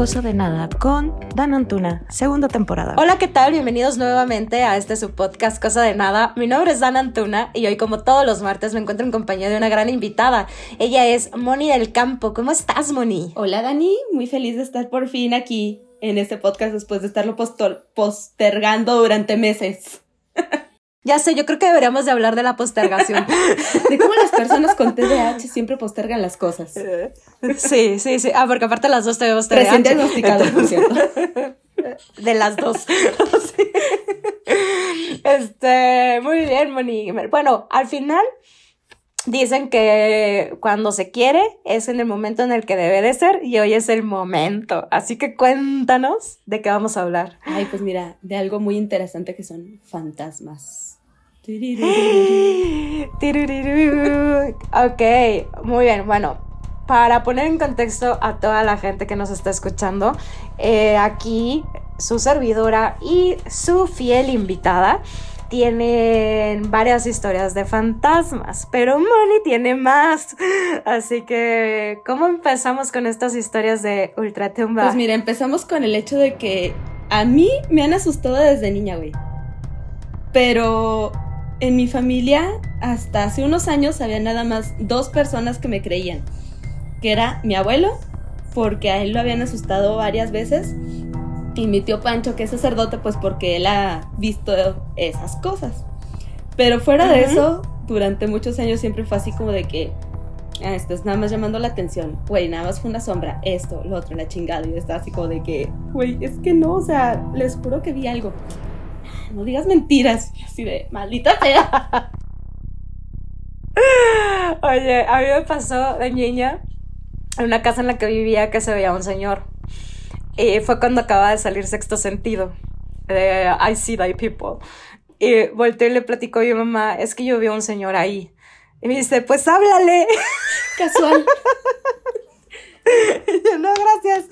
Cosa de Nada con Dan Antuna, segunda temporada. Hola, ¿qué tal? Bienvenidos nuevamente a este su podcast Cosa de Nada. Mi nombre es Dan Antuna y hoy, como todos los martes, me encuentro en compañía de una gran invitada. Ella es Moni del Campo. ¿Cómo estás, Moni? Hola, Dani. Muy feliz de estar por fin aquí en este podcast después de estarlo postergando durante meses. Ya sé, yo creo que deberíamos de hablar de la postergación. de cómo las personas con TDAH siempre postergan las cosas. Sí, sí, sí. Ah, porque aparte las dos tenemos TDAH. Recién diagnosticado, por cierto. De las dos. Este, muy bien, Moni. Bueno, al final dicen que cuando se quiere es en el momento en el que debe de ser y hoy es el momento. Así que cuéntanos de qué vamos a hablar. Ay, pues mira, de algo muy interesante que son fantasmas. Ok, muy bien. Bueno, para poner en contexto a toda la gente que nos está escuchando, eh, aquí su servidora y su fiel invitada tienen varias historias de fantasmas, pero Moni tiene más. Así que, ¿cómo empezamos con estas historias de ultratumba? Pues mira, empezamos con el hecho de que a mí me han asustado desde niña, güey. Pero en mi familia, hasta hace unos años, había nada más dos personas que me creían. Que era mi abuelo, porque a él lo habían asustado varias veces. Y mi tío Pancho, que es sacerdote, pues porque él ha visto esas cosas. Pero fuera de eso, durante muchos años siempre fue así como de que, ah, esto es nada más llamando la atención, güey, nada más fue una sombra, esto, lo otro, la chingada. Y está así como de que, güey, es que no, o sea, les juro que vi algo no digas mentiras. así de, maldita sea. Oye, a mí me pasó de niña en una casa en la que vivía que se veía un señor. Y fue cuando acababa de salir sexto sentido. De I see thy people. Y volteé y le platicó a mi mamá, es que yo vi a un señor ahí. Y me dice, pues háblale. Casual. yo, no, gracias.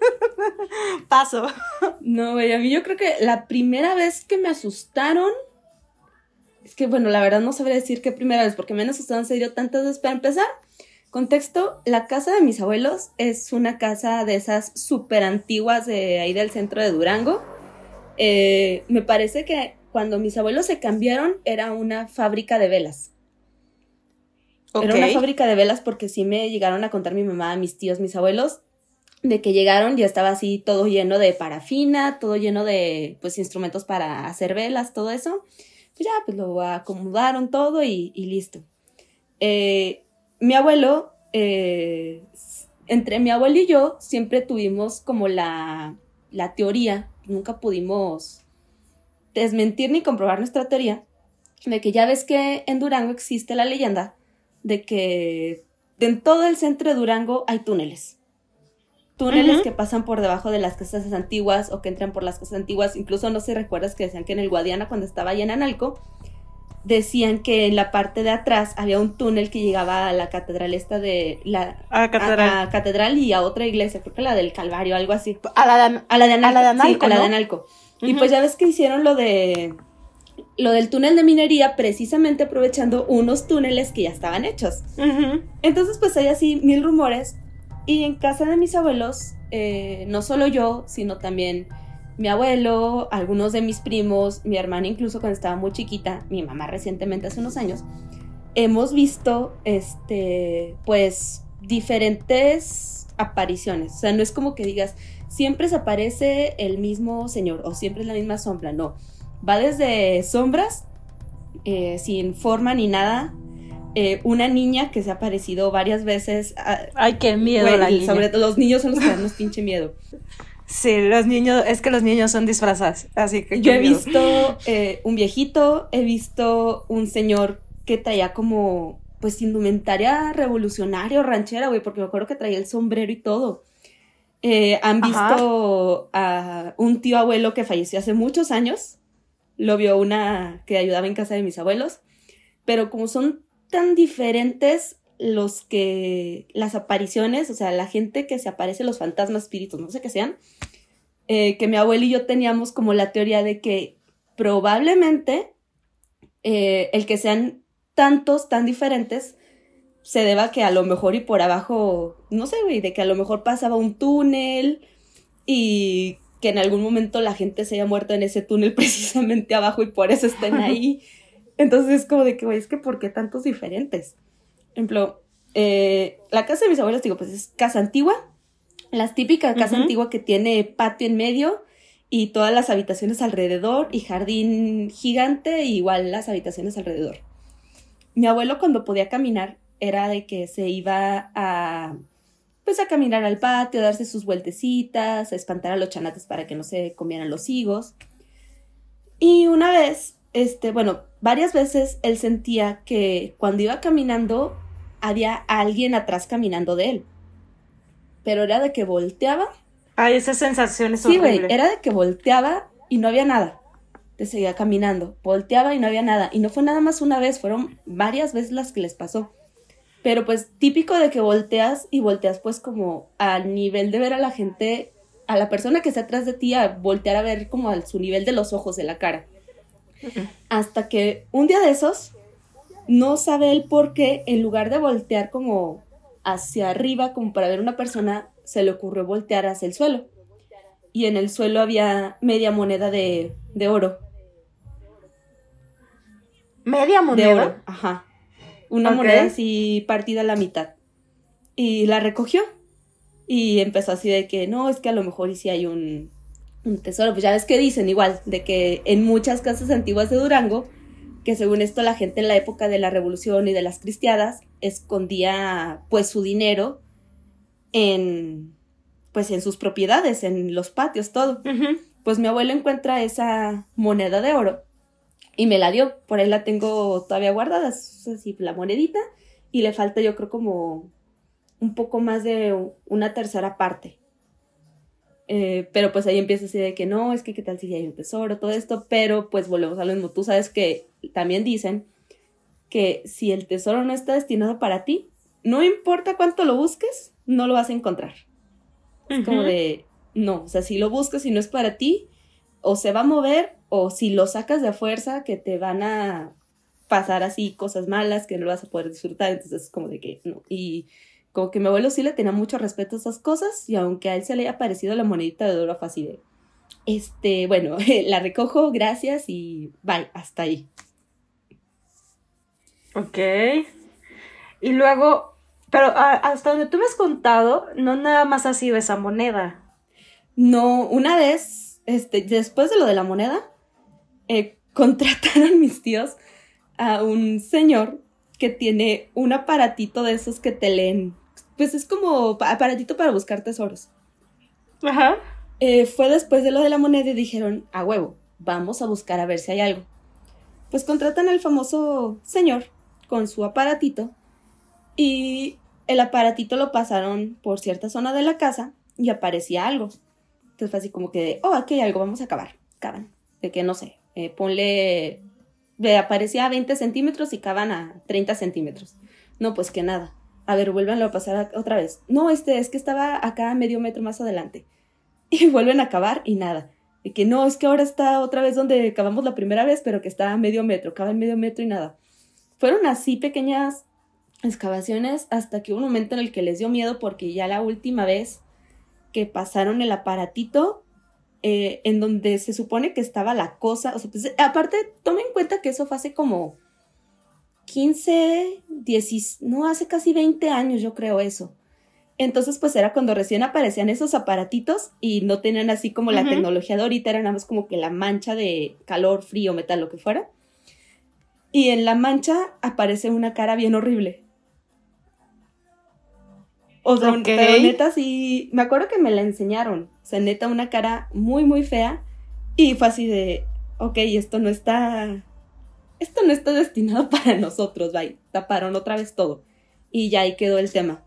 Paso. No, güey, a mí yo creo que la primera vez que me asustaron. Es que, bueno, la verdad no sabría decir qué primera vez, porque me han asustado en serio tantas veces. Para empezar, contexto: la casa de mis abuelos es una casa de esas súper antiguas de ahí del centro de Durango. Eh, me parece que cuando mis abuelos se cambiaron era una fábrica de velas. Era una fábrica de velas porque sí me llegaron a contar mi mamá, mis tíos, mis abuelos, de que llegaron ya estaba así todo lleno de parafina, todo lleno de pues instrumentos para hacer velas, todo eso. Pues ya, pues lo acomodaron todo y, listo. Eh, mi abuelo, eh, entre mi abuelo y yo siempre tuvimos como la, la teoría, nunca pudimos desmentir ni comprobar nuestra teoría, de que ya ves que en Durango existe la leyenda de que en todo el centro de Durango hay túneles. Túneles que pasan por debajo de las casas antiguas o que entran por las casas antiguas. Incluso no sé recuerdas que decían que en el Guadiana, cuando estaba allá en Analco, decían que en la parte de atrás había un túnel que llegaba a la catedral esta de la a catedral. catedral y a otra iglesia, creo que la del Calvario, algo así. A la de, a la de Analco. A la de Analco, a la de Analco. Y pues ya ves que hicieron lo de lo del túnel de minería precisamente aprovechando unos túneles que ya estaban hechos. Entonces pues hay así mil rumores y en casa de mis abuelos, eh, no solo yo, sino también mi abuelo, algunos de mis primos, mi hermana incluso cuando estaba muy chiquita, mi mamá recientemente hace unos años, hemos visto este pues diferentes apariciones. O sea, no es como que digas, siempre se aparece el mismo señor o siempre es la misma sombra, no Va desde sombras, eh, sin forma ni nada. Eh, una niña que se ha aparecido varias veces. Ay, qué miedo Sobre todo los niños son los que dan más pinche miedo. Sí, los niños, es que los niños son disfrazados, así que... Yo he visto eh, un viejito, he visto un señor que traía como, pues, indumentaria revolucionaria ranchera, güey, porque me acuerdo que traía el sombrero y todo. han visto a un tío abuelo que falleció hace muchos años, lo vio una que ayudaba en casa de mis abuelos, pero como son tan diferentes los que, las apariciones, o sea, la gente que se aparece, los fantasmas, espíritus, no sé qué sean, eh, que mi abuelo y yo teníamos como la teoría de que probablemente eh, el que sean tantos, tan diferentes, se deba que a lo mejor y por abajo, no sé, güey, de que a lo mejor pasaba un túnel y que en algún momento la gente se haya muerto en ese túnel precisamente abajo y por eso estén ahí. Entonces es como de que, güey, es que ¿por qué tantos diferentes? Por ejemplo, eh, la casa de mis abuelos, digo, pues es casa antigua, las típicas casa antigua que tiene patio en medio y todas las habitaciones alrededor y jardín gigante, igual las habitaciones alrededor. Mi abuelo cuando podía caminar era de que se iba a pues a caminar al patio, a darse sus vueltecitas, a espantar a los chanates para que no se comieran los higos. Y una vez, este, bueno, varias veces él sentía que cuando iba caminando había alguien atrás caminando de él. Pero era de que volteaba. Ay, esa sensación es sí, güey, era de que volteaba y no había nada. Te seguía caminando. Volteaba y no había nada. Y no fue nada más una vez, fueron varias veces las que les pasó. Pero pues típico de que volteas y volteas pues como al nivel de ver a la gente, a la persona que está atrás de ti, a voltear a ver como a su nivel de los ojos, de la cara. Hasta que un día de esos, no sabe él por qué, en lugar de voltear como hacia arriba, como para ver una persona, se le ocurrió voltear hacia el suelo. Y en el suelo había media moneda de, de oro. ¿Media moneda? De oro, ajá una moneda así partida a la mitad. Y la recogió. Y empezó así de que, no, es que a lo mejor y si hay un, un tesoro. Pues ya ves que dicen igual, de que en muchas casas antiguas de Durango, que según esto la gente en la época de la revolución y de las cristiadas escondía pues su dinero en pues en sus propiedades, en los patios, todo. Pues mi abuelo encuentra esa moneda de oro y me la dio, por ahí la tengo todavía guardada, es así la monedita y le falta yo creo como un poco más de una tercera parte. Eh, pero pues ahí empieza así de que no, es que qué tal si hay un tesoro, todo esto, pero pues volvemos a lo mismo. Tú sabes que también dicen que si el tesoro no está destinado para ti, no importa cuánto lo busques, no lo vas a encontrar. Es como de, no, o sea, si lo buscas y no es para ti, o se va a mover o si lo sacas de fuerza que te van a pasar así cosas malas que no vas a poder disfrutar, entonces es como de que no. Y como que mi abuelo sí le tenía mucho respeto a esas cosas y aunque a él se le haya parecido la monedita de oro fácil de, este, bueno, la recojo, gracias y bye, hasta ahí. Ok. Y luego, pero hasta donde tú me has contado, no nada más ha sido esa moneda. No, una vez, este, después de lo de la moneda, eh, contrataron mis tíos a un señor que tiene un aparatito de esos que te leen. Pues es como aparatito para buscar tesoros. Ajá. Eh, fue después de lo de la moneda y dijeron, a huevo, vamos a buscar a ver si hay algo. Pues contratan al famoso señor con su aparatito y el aparatito lo pasaron por cierta zona de la casa y aparecía algo. Entonces fue así como que, oh, aquí hay algo, vamos a acabar. Caban. De que no sé, eh, ponle, aparecía a 20 centímetros y caban a 30 centímetros. No, pues que nada. A ver, vuélvanlo a pasar otra vez. No, este es que estaba acá medio metro más adelante. Y vuelven a acabar y nada. Y que no, es que ahora está otra vez donde acabamos la primera vez, pero que está medio metro, acaba en medio metro y nada. Fueron así pequeñas excavaciones hasta que hubo un momento en el que les dio miedo porque ya la última vez que pasaron el aparatito eh, en donde se supone que estaba la cosa, o sea, pues, aparte, tomen en cuenta que eso fue hace como 15, 10, no, hace casi 20 años yo creo eso. Entonces, pues era cuando recién aparecían esos aparatitos y no tenían así como la tecnología de ahorita, era nada más como que la mancha de calor, frío, metal, lo que fuera. Y en la mancha aparece una cara bien horrible. O sea, pero neta sí, me acuerdo que me la enseñaron. O sea, neta una cara muy, muy fea. Y fue así de, ok, esto no está, esto no está destinado para nosotros, bye. Taparon otra vez todo. Y ya ahí quedó el tema.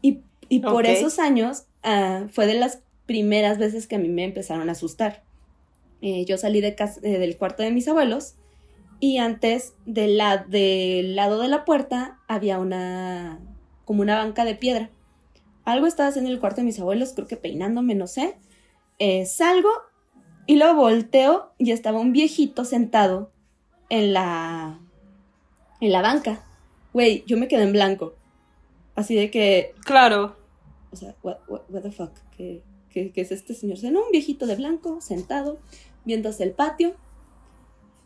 Y, y por esos años uh, fue de las primeras veces que a mí me empezaron a asustar. Eh, yo salí de casa, eh, del cuarto de mis abuelos y antes de la, del lado de la puerta había una como una banca de piedra. Algo estaba haciendo en el cuarto de mis abuelos, creo que peinándome, no sé. Eh, salgo y luego volteo y estaba un viejito sentado en la, en la banca. güey, yo me quedé en blanco. Así de que, Claro. o sea, what, what- what the fuck, ¿Qué, qué, qué es este señor? O sea, no, un viejito de blanco, sentado, viendo hacia el patio.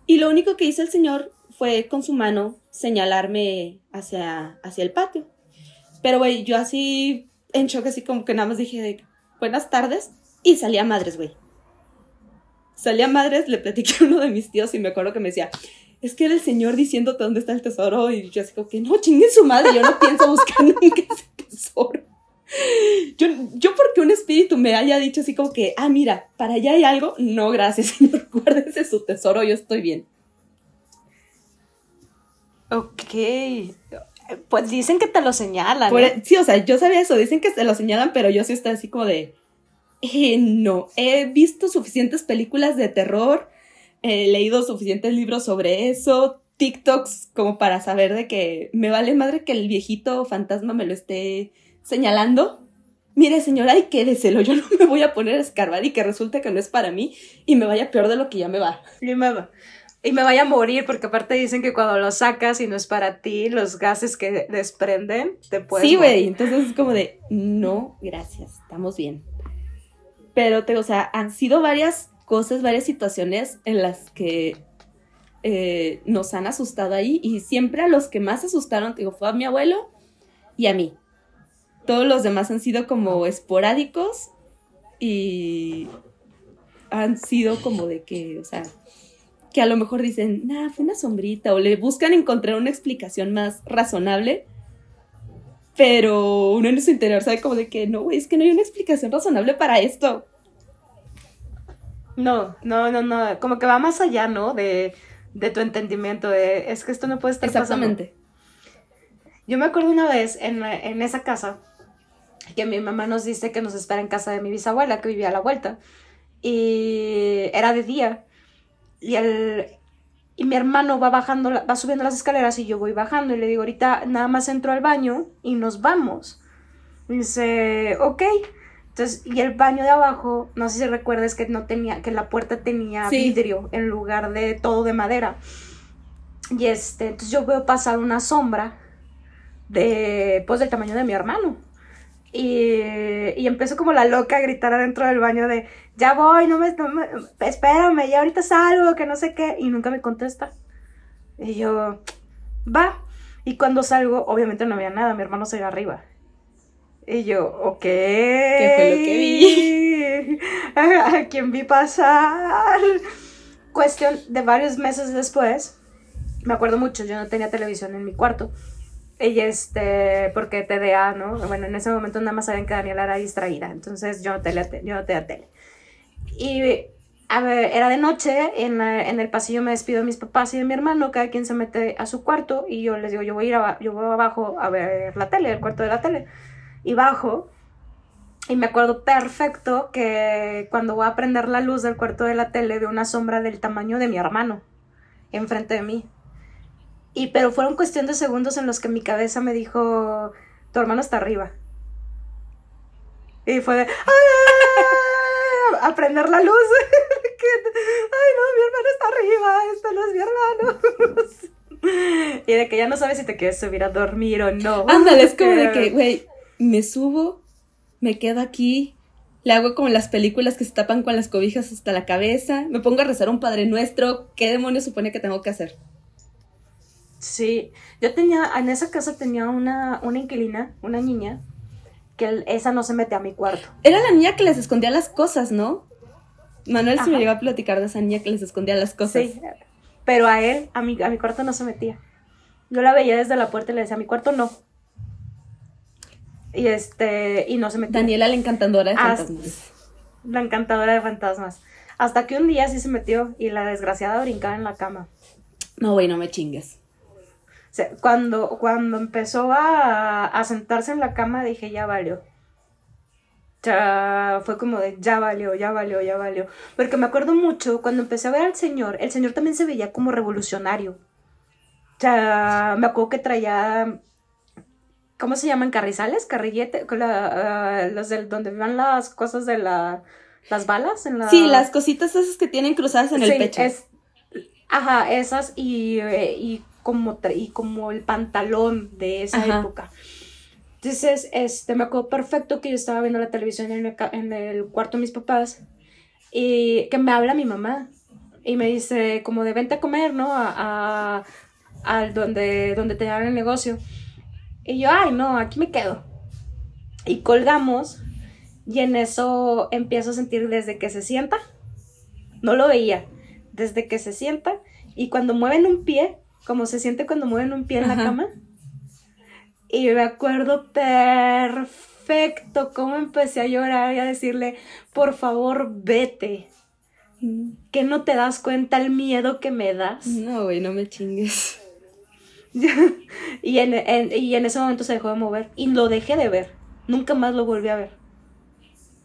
Y lo único que hizo el señor fue con su mano señalarme hacia, hacia el patio. Pero, güey, yo así, en shock, así como que nada más dije, buenas tardes, y salí a madres, güey. Salí a madres, le platiqué a uno de mis tíos y me acuerdo que me decía, es que era el señor diciéndote dónde está el tesoro, y yo así como que, no, chingue su madre, yo no pienso buscar nunca ese tesoro. Yo, yo porque un espíritu me haya dicho así como que, ah, mira, para allá hay algo, no, gracias, señor, guárdese su tesoro, yo estoy bien. Ok. Pues dicen que te lo señalan. Por- ¿eh? sí, o sea, yo sabía eso, dicen que se lo señalan, pero yo sí estoy así como de, eh, no, he visto suficientes películas de terror, he leído suficientes libros sobre eso, TikToks como para saber de que me vale madre que el viejito fantasma me lo esté señalando. Mire, señora, y quédeselo, yo no me voy a poner a escarbar y que resulte que no es para mí y me vaya peor de lo que ya me va. Y me, va- y me vaya a morir, porque aparte dicen que cuando lo sacas y no es para ti, los gases que desprenden te pueden. sí, güey. Entonces es como de, no, gracias, estamos bien. Pero, te, o sea, han sido varias cosas, varias situaciones en las que eh, nos han asustado ahí. Y siempre a los que más asustaron, te digo, fue a mi abuelo y a mí. Todos los demás han sido como esporádicos y han sido como de que, o sea, que a lo mejor dicen, nah, fue una sombrita, o le buscan encontrar una explicación más razonable pero uno en su interior sabe como de que no, güey, es que no hay una explicación razonable para esto. No, no, no, no. Como que va más allá, ¿no? De, de tu entendimiento. De, es que esto no puede estar pasando. Exactamente. Yo me acuerdo una vez en, en esa casa que mi mamá nos dice que nos espera en casa de mi bisabuela que vivía a la vuelta. Y era de día. Y, el, y mi hermano va bajando, va subiendo las escaleras y yo voy bajando. Y le digo, ahorita nada más entro al baño y nos vamos. Y dice, ok. Entonces, y el baño de abajo, no sé si recuerdas que no tenía, que la puerta tenía Sí. vidrio en lugar de todo de madera. Y este, entonces yo veo pasar una sombra de, pues del tamaño de mi hermano. Y, y empiezo como la loca a gritar adentro del baño de, ya voy, no me, no me- espérame, ya ahorita salgo, que no sé qué, y nunca me contesta. Y yo, va. Y cuando salgo, obviamente no había nada, mi hermano se iba arriba. Y yo, ok. ¿Qué fue lo que vi? ¿A quién vi pasar? Cuestión de varios meses después, me acuerdo mucho, yo no tenía televisión en mi cuarto. Y este, porque TDA, ¿no? Bueno, en ese momento nada más sabían que Daniela era distraída, entonces yo tele, yo tenía tele. Y, a ver, era de noche, en, en el pasillo me despido de mis papás y de mi hermano, cada quien se mete a su cuarto y yo les digo, yo voy a ir aba- yo voy abajo a ver la tele, el cuarto de la tele. Y bajo, y me acuerdo perfecto que cuando voy a prender la luz del cuarto de la tele, veo una sombra del tamaño de mi hermano enfrente de mí. Y pero fueron cuestión de segundos en los que mi cabeza me dijo, tu hermano está arriba. Y fue de, ¡ay! ay, ay", A prender la luz. Que- Ay, no, mi hermano está arriba. Este no es mi hermano. Y de que ya no sabes si te quieres subir a dormir o no. Ándale, es como de que, güey, me subo, me quedo aquí, le hago como las películas que se tapan con las cobijas hasta la cabeza, me pongo a rezar un Padre Nuestro, ¿qué demonios supone que tengo que hacer? Sí, yo tenía, en esa casa tenía una, una inquilina, una niña, que esa no se mete a mi cuarto. Era la niña que les escondía las cosas, ¿no? Manuel se me llegó a platicar de esa niña que les escondía las cosas. Sí, pero a él, a mi, a mi cuarto no se metía. Yo la veía desde la puerta y le decía, a mi cuarto no. Y este, y no se metía. Daniela la encantadora de fantasmas. La encantadora de fantasmas. Hasta que un día sí se metió y la desgraciada brincaba en la cama. No, güey, no me chingues. Sea, cuando, cuando empezó a, a sentarse en la cama dije, ya valió. Ya fue como de, ya valió, ya valió, ya valió. Porque me acuerdo mucho cuando empecé a ver al señor, el señor también se veía como revolucionario. Sea, me acuerdo que traía, ¿cómo se llaman? Carrizales, carrillete, la, ah, los del donde van las cosas de la, las balas en la... Sí, las cositas esas que tienen cruzadas en el pecho. es- ajá, esas y, eh, y como y como el pantalón de esa época. Entonces, este, me acuerdo perfecto que yo estaba viendo la televisión en el, en el cuarto de mis papás y que me habla mi mamá y me dice como de vente a comer, ¿no? A, a, donde, donde tenían el negocio. Y yo, ay, no, aquí me quedo. Y colgamos y en eso empiezo a sentir desde que se sienta, no lo veía, desde que se sienta y cuando mueven un pie, como se siente cuando mueven un pie en la cama. Y me acuerdo perfecto cómo empecé a llorar y a decirle, por favor, vete. Mm. ¿Que no te das cuenta el miedo que me das? No, güey, no me chingues. y, en, y en ese momento se dejó de mover. Y lo dejé de ver. Nunca más lo volví a ver.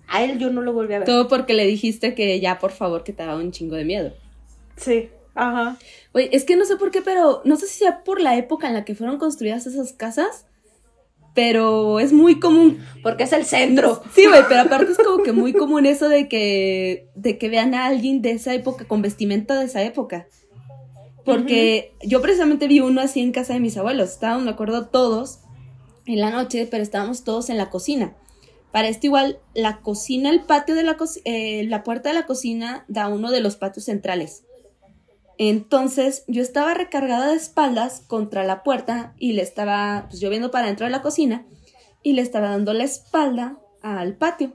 A él yo no lo volví a ver. Todo porque le dijiste que ya, por favor, que te daba un chingo de miedo. Sí. Ajá. Güey, es que no sé por qué, pero no sé si sea por la época en la que fueron construidas esas casas, pero es muy común. Porque es el centro. Sí, güey, pero aparte es como que muy común eso de que, de que vean a alguien de esa época, con vestimenta de esa época. Porque yo precisamente vi uno así en casa de mis abuelos. Estábamos, me acuerdo, todos en la noche, pero estábamos todos en la cocina. Para esto igual, la cocina, el patio de la cocina, eh, la puerta de la cocina da uno de los patios centrales. Entonces yo estaba recargada de espaldas contra la puerta y le estaba pues, yo viendo para dentro de la cocina y le estaba dando la espalda al patio.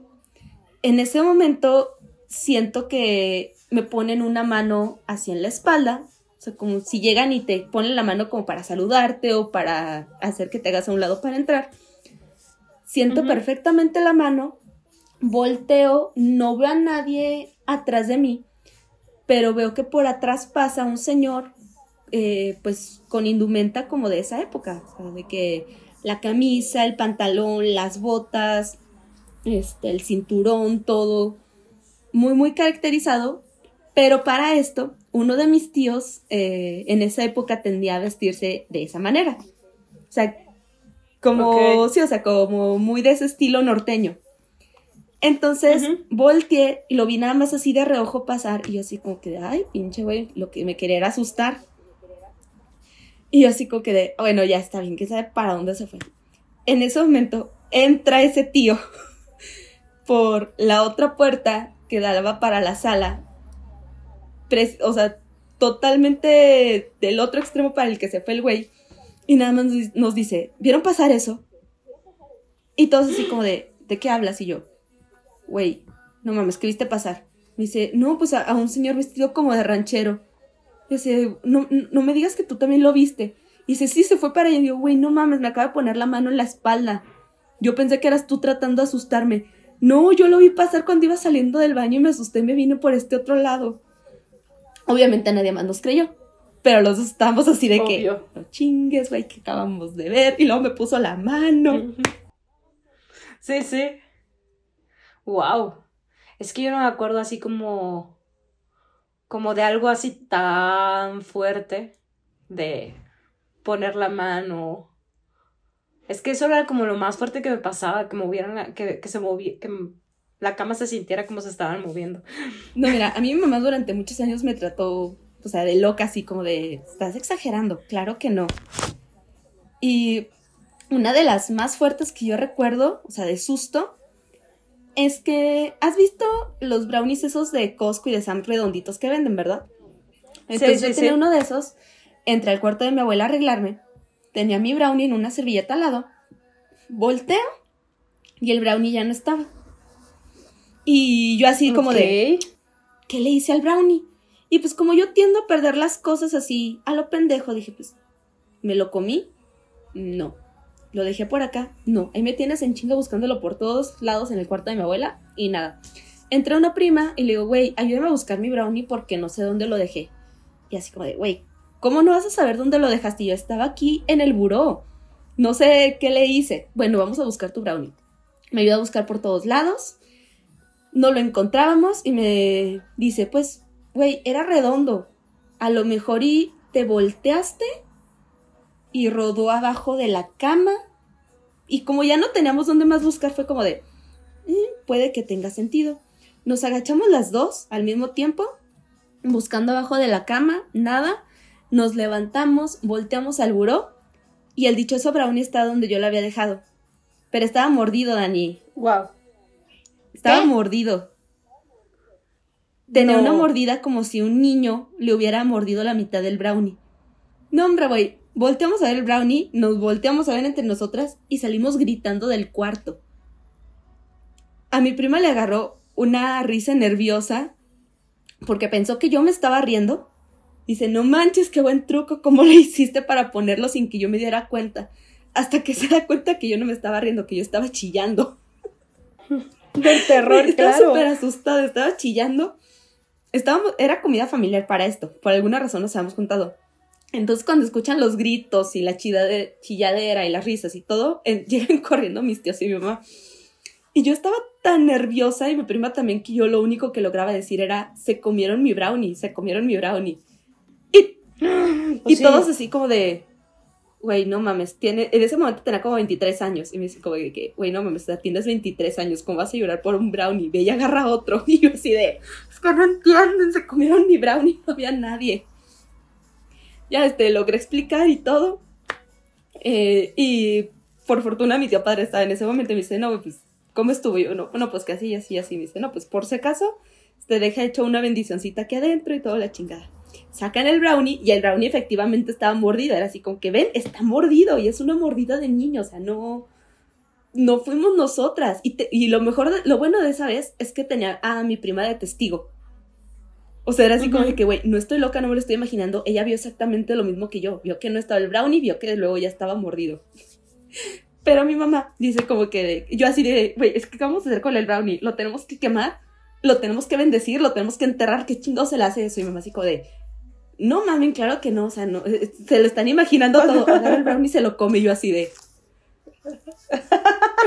En ese momento siento que me ponen una mano así en la espalda, o sea, como si llegan y te ponen la mano como para saludarte o para hacer que te hagas a un lado para entrar. Siento perfectamente la mano, volteo, no veo a nadie atrás de mí, pero veo que por atrás pasa un señor, eh, pues con indumenta como de esa época, o sea, de que la camisa, el pantalón, las botas, este, el cinturón, todo muy, muy caracterizado, pero para esto, uno de mis tíos eh, en esa época tendía a vestirse de esa manera. O sea, como, sí, o sea, como muy de ese estilo norteño. Entonces volteé y lo vi nada más así de reojo pasar y yo así como que, ay, pinche güey, lo que me quería era asustar. Y yo así como que de, bueno, ya está bien, que sabe para dónde se fue. En ese momento entra ese tío por la otra puerta que daba para la sala. o sea, totalmente del otro extremo para el que se fue el güey. Y nada más nos dice, ¿vieron pasar eso? Y todos así como de, ¿de qué hablas? Y yo, güey, no mames, ¿qué viste pasar? Me dice, no, pues a, un señor vestido como de ranchero. Y dice, no, no me digas que tú también lo viste. Y dice, sí, se fue para allá. Y yo, güey, no mames, me acaba de poner la mano en la espalda. Yo pensé que eras tú tratando de asustarme. No, yo lo vi pasar cuando iba saliendo del baño y me asusté y me vine por este otro lado. Obviamente nadie más nos creyó. Pero los estábamos así de que, no chingues, güey, que acabamos de ver. Y luego me puso la mano. Sí, sí. Wow. Es que yo no me acuerdo así como. como de algo así tan fuerte. De poner la mano. Es que eso era como lo más fuerte que me pasaba, que movieran, que, que se movía, que la cama se sintiera como se estaban moviendo. No, mira, a mí mi mamá durante muchos años me trató, o sea, de loca, así como de, estás exagerando, claro que no. Y una de las más fuertes que yo recuerdo, o sea, de susto, es que has visto los brownies esos de Costco y de Sam redonditos que venden, ¿verdad? Entonces yo tenía uno de esos, entré al cuarto de mi abuela a arreglarme, tenía mi brownie en una servilleta al lado, volteo y el brownie ya no estaba. Y yo así como de, ¿qué le hice al brownie? Y pues como yo tiendo a perder las cosas así a lo pendejo, dije, pues, ¿me lo comí? No. Lo dejé por acá. No, ahí me tienes en chinga buscándolo por todos lados en el cuarto de mi abuela y nada. Entré a una prima y le digo, güey, ayúdame a buscar mi brownie porque no sé dónde lo dejé. Y así como de, güey, ¿cómo no vas a saber dónde lo dejaste? Y yo estaba aquí en el buró. No sé qué le hice. Bueno, vamos a buscar tu brownie. Me ayuda a buscar por todos lados. No lo encontrábamos y me dice, pues, güey, era redondo. A lo mejor y te volteaste y rodó abajo de la cama. Y como ya no teníamos dónde más buscar, fue como de, mm, puede que tenga sentido. Nos agachamos las dos al mismo tiempo, buscando abajo de la cama, nada. Nos levantamos, volteamos al buró y el dichoso brownie está donde yo lo había dejado. Pero estaba mordido, Dani. Wow. Estaba ¿Qué? mordido. Tenía No. una mordida como si un niño le hubiera mordido la mitad del brownie. No, hombre, güey. Volteamos a ver el brownie, nos volteamos a ver entre nosotras y salimos gritando del cuarto. A mi prima le agarró una risa nerviosa porque pensó que yo me estaba riendo. Dice, no manches, qué buen truco, ¿cómo lo hiciste para ponerlo sin que yo me diera cuenta? Hasta que se da cuenta que yo no me estaba riendo, que yo estaba chillando. Del terror, estaba claro. súper asustada, estaba chillando. Estábamos, era comida familiar para esto, por alguna razón nos habíamos juntado. Entonces cuando escuchan los gritos y la chida- chilladera y las risas y todo, eh, llegan corriendo mis tíos y mi mamá. Y yo estaba tan nerviosa y mi prima también que yo lo único que lograba decir era, se comieron mi brownie, se comieron mi brownie. Y, y sí. todos así como de, güey, no mames, tiene, en ese momento tenía como 23 años. Y me dice como de que, güey, no mames, tienes 23 años, ¿cómo vas a llorar por un brownie? Ve y agarra otro. Y yo así de, es que no entienden, se comieron mi brownie, no había nadie. Ya, este, logré explicar y todo. Eh, y por fortuna mi tío padre estaba en ese momento y me dice, no, pues, ¿cómo estuvo? Yo, no, bueno, pues que así, así, así. Me dice, no, pues por si acaso, te deja hecho una bendicioncita aquí adentro y toda la chingada. Sacan el brownie y el brownie efectivamente estaba mordido. Era así como que, ven, está mordido y es una mordida de niño, o sea, no, no fuimos nosotras. Y, te- y lo mejor, de- lo bueno de esa vez es que tenía a mi prima de testigo. O sea, era así como de que, güey, no estoy loca, no me lo estoy imaginando. Ella vio exactamente lo mismo que yo. Vio que no estaba el brownie, vio que luego ya estaba mordido. Pero mi mamá dice como que, yo así de, güey, es que ¿qué vamos a hacer con el brownie? ¿Lo tenemos que quemar? ¿Lo tenemos que bendecir? ¿Lo tenemos que enterrar? ¿Qué chingo se le hace eso? Y mi mamá así como de, no mamen, claro que no, o sea, no, eh, se lo están imaginando todo. Agarra el brownie y se lo come y yo así de,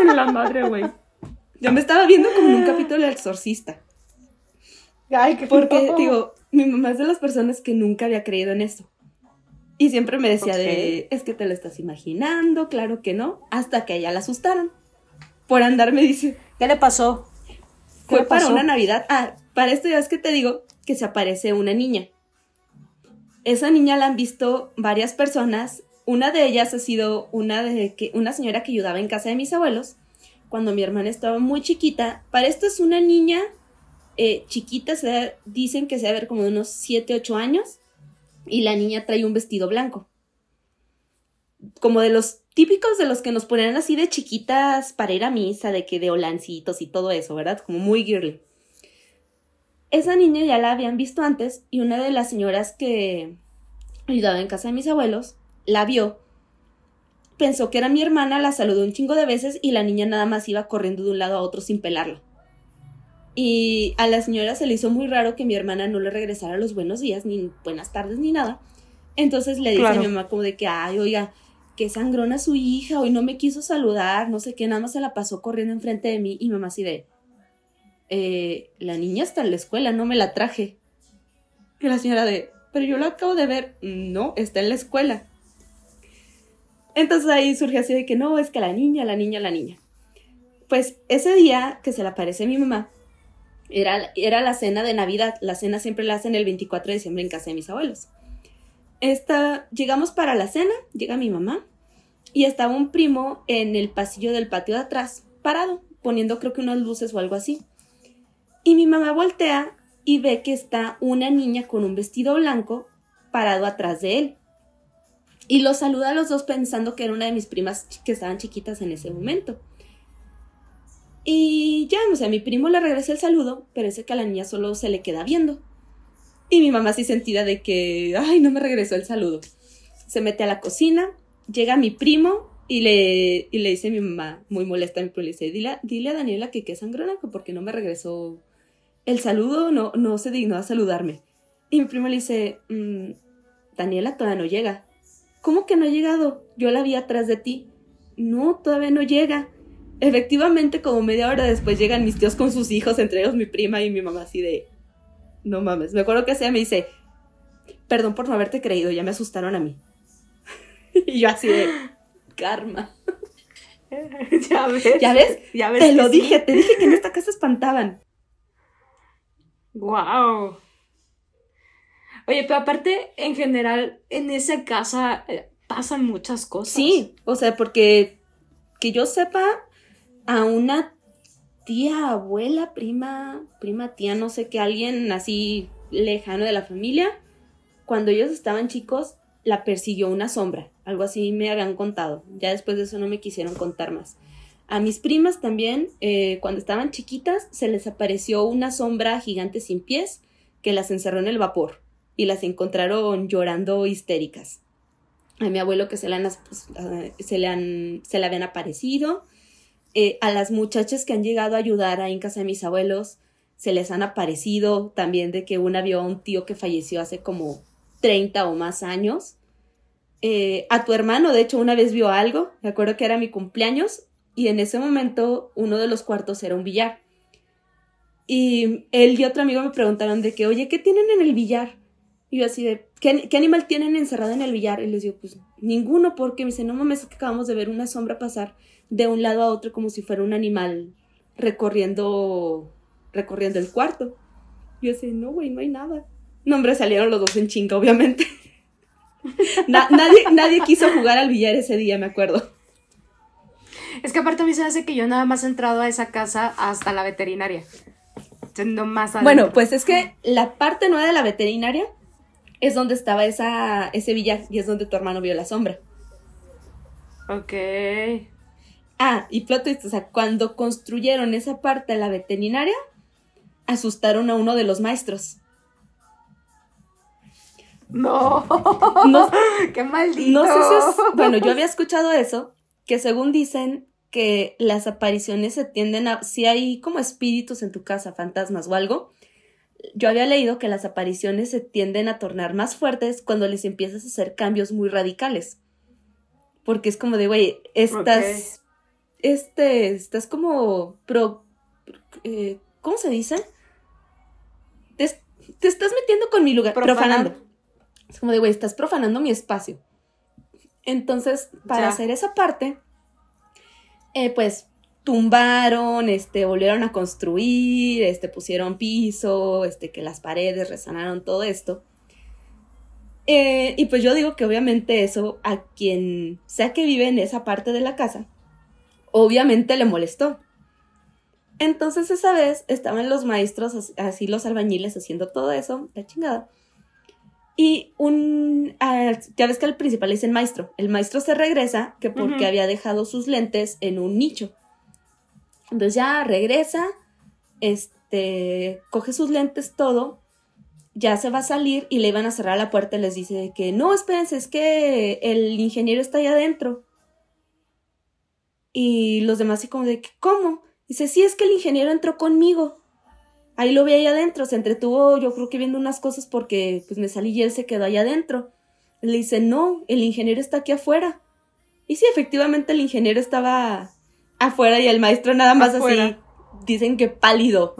en la madre, güey. Yo me estaba viendo como en un capítulo del exorcista. Ay, qué Porque, no. digo, mi mamá es de las personas que nunca había creído en eso. Y siempre me decía de, es que te lo estás imaginando, claro que no, hasta que a ella la asustaron. Por andar me dice, ¿Qué le pasó? ¿Qué fue le para pasó? una Navidad. Ah, para esto ya es que te digo que se aparece una niña. Esa niña la han visto varias personas. Una de ellas ha sido una de que una señora que ayudaba en casa de mis abuelos cuando mi hermana estaba muy chiquita. Para esto es una niña eh, chiquita, se da- dicen que se debe ver como de unos 7, 8 años y la niña trae un vestido blanco. Como de los típicos de los que nos ponían así de chiquitas para ir a misa, de que de olancitos y todo eso, ¿verdad? Como muy girly. Esa niña ya la habían visto antes y una de las señoras que ayudaba en casa de mis abuelos la vio. Pensó que era mi hermana, la saludó un chingo de veces y la niña nada más iba corriendo de un lado a otro sin pelarla. Y a la señora se le hizo muy raro que mi hermana no le regresara los buenos días, ni buenas tardes, ni nada. Entonces le dice Claro. a mi mamá como de que, ay, oiga, que sangrona su hija, hoy no me quiso saludar, no sé qué, nada más se la pasó corriendo enfrente de mí y mamá así de, "Eh, la niña está en la escuela, no me la traje. Y la señora de, pero yo la acabo de ver, no, está en la escuela. Entonces ahí surge así de que no, es que la niña, la niña, la niña. Pues ese día que se le aparece a mi mamá, era, era la cena de Navidad. La cena siempre la hacen el 24 de diciembre en casa de mis abuelos. Esta, llegamos para la cena, llega mi mamá y estaba un primo en el pasillo del patio de atrás, parado, poniendo creo que unas luces o algo así. Y mi mamá voltea y ve que está una niña con un vestido blanco parado atrás de él. Y los saluda a los dos pensando que era una de mis primas que estaban chiquitas en ese momento. Y ya, o sea, mi primo le regresa el saludo, pero ese que a la niña solo se le queda viendo. Y mi mamá así sentida de que, ay, no me regresó el saludo. Se mete a la cocina, llega mi primo y le, y le dice a mi mamá, muy molesta, mi primo le dice, dile, dile a Daniela que qué sangrona, que porque no me regresó el saludo, no, no se dignó a saludarme. Y mi primo le dice, "Mm, Daniela todavía no llega. ¿Cómo que no ha llegado? Yo la vi atrás de ti. No, todavía no llega. Efectivamente, como media hora después llegan mis tíos con sus hijos, entre ellos mi prima y mi mamá así de... No mames, me acuerdo que ella me dice, perdón por no haberte creído, ya me asustaron a mí. y yo así de... Karma. ya ves. ¿Ya ves? Ya ves. Te lo sí. dije, te dije que en esta casa espantaban. Wow. Oye, pero aparte, en general, en esa casa eh, pasan muchas cosas. Sí, o sea, porque que yo sepa, a una tía, abuela, prima, prima, tía, no sé qué, alguien así lejano de la familia, cuando ellos estaban chicos, la persiguió una sombra. Algo así me habían contado. Ya después de eso no me quisieron contar más. A mis primas también, eh, cuando estaban chiquitas, se les apareció una sombra gigante sin pies que las encerró en el vapor y las encontraron llorando histéricas. A mi abuelo que se le, han, pues, se le, han, se le habían aparecido. Eh, a las muchachas que han llegado a ayudar ahí en casa de mis abuelos, se les han aparecido también de que una vio a un tío que falleció hace como 30 o más años. Eh, a tu hermano, de hecho, una vez vio algo, me acuerdo que era mi cumpleaños, y en ese momento uno de los cuartos era un billar. Y él y otro amigo me preguntaron de que, oye, ¿qué tienen en el billar? Y yo así de, ¿qué, animal tienen encerrado en el billar? Y les digo, pues ninguno, porque me dice, no mames, que acabamos de ver una sombra pasar de un lado a otro como si fuera un animal recorriendo, recorriendo el cuarto. Y yo así, no, güey, no hay nada. No, hombre, salieron los dos en chinga, obviamente. nadie, nadie quiso jugar al billar ese día, me acuerdo. Es que aparte a mí se hace que yo nada más he entrado a esa casa hasta la veterinaria. más Bueno, pues es que la parte nueva de la veterinaria es donde estaba esa, ese billar y es donde tu hermano vio la sombra. Ok. Ah, y plot twist, o sea, cuando construyeron esa parte de la veterinaria, asustaron a uno de los maestros. No, no qué maldito. No sé si es, bueno, yo había escuchado eso, que según dicen que las apariciones se tienden a, si hay como espíritus en tu casa, fantasmas o algo, yo había leído que las apariciones se tienden a tornar más fuertes cuando les empiezas a hacer cambios muy radicales. Porque es como de, güey, estás, este, estás como, pro, eh, ¿cómo se dice? Te, estás metiendo con mi lugar, profanando. Es como de, güey, estás profanando mi espacio. Entonces, para hacer esa parte, eh, pues tumbaron, este, volvieron a construir, este, pusieron piso, este, que las paredes resanaron todo esto. Eh, y pues yo digo que obviamente eso a quien sea que vive en esa parte de la casa, obviamente le molestó. Entonces esa vez estaban los maestros, así los albañiles haciendo todo eso, la chingada. Y un, ya ves que al principal le dicen maestro. El maestro se regresa que porque había dejado sus lentes en un nicho. Entonces ya regresa, este, coge sus lentes todo, ya se va a salir y le iban a cerrar la puerta y les dice que no, espérense, es que el ingeniero está allá adentro. Y los demás así como de que, ¿cómo? Dice, sí, es que el ingeniero entró conmigo. Ahí lo vi ahí adentro, se entretuvo yo creo que viendo unas cosas porque pues me salí y él se quedó ahí adentro. Le dice, no, el ingeniero está aquí afuera. Y sí, efectivamente el ingeniero estaba afuera y el maestro nada más así. Dicen que pálido.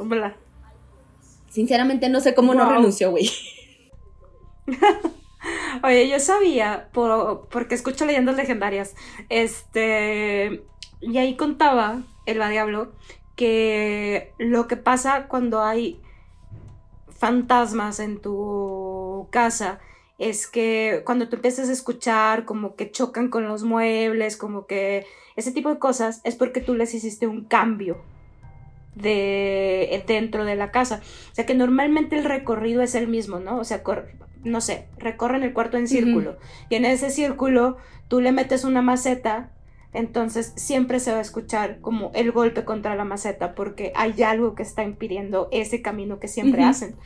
Sinceramente no sé cómo no renunció, güey. Oye, yo sabía, porque escucho leyendas legendarias, este, y ahí contaba el diablo que lo que pasa cuando hay fantasmas en tu casa es que cuando tú empiezas a escuchar como que chocan con los muebles, como que ese tipo de cosas, es porque tú les hiciste un cambio de dentro de la casa. O sea que normalmente el recorrido es el mismo, ¿no? O sea, no sé, recorren el cuarto en círculo. Y en ese círculo tú le metes una maceta entonces siempre se va a escuchar como el golpe contra la maceta porque hay algo que está impidiendo ese camino que siempre hacen.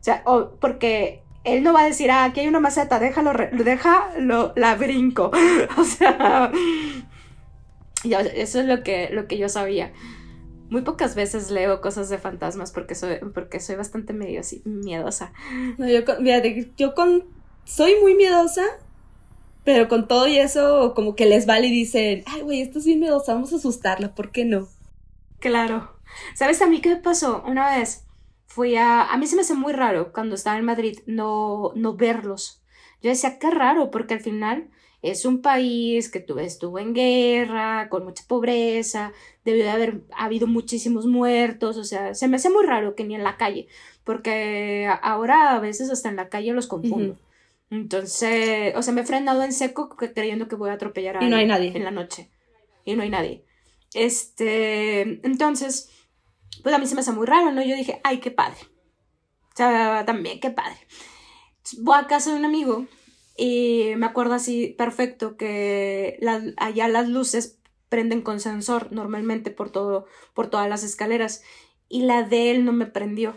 O sea, porque él no va a decir, ah, aquí hay una maceta, déjalo, déjalo, la brinco. o sea, eso es lo que, lo que yo sabía. Muy pocas veces leo cosas de fantasmas porque soy, porque soy bastante medio miedosa. No, yo, yo con, soy muy miedosa, pero con todo y eso, como que les vale y dicen, ay, güey, esto es bien miedosa, vamos a asustarla, ¿por qué no? Claro. ¿Sabes a mí qué me pasó? Una vez fui a... A mí se me hace muy raro cuando estaba en Madrid no, no verlos. Yo decía, qué raro, porque al final es un país que tuve, estuvo en guerra, con mucha pobreza, debió de haber habido muchísimos muertos, o sea, se me hace muy raro que ni en la calle, porque ahora a veces hasta en la calle los confundo. Entonces, o sea, me he frenado en seco creyendo que voy a atropellar a y no hay nadie en la noche. Y no hay nadie. Este, entonces, pues a mí se me hace muy raro, ¿no? Yo dije, ay, qué padre. O sea, también, qué padre. Voy a casa de un amigo y me acuerdo así perfecto que allá las luces prenden con sensor normalmente por todo, por todas las escaleras. Y la de él no me prendió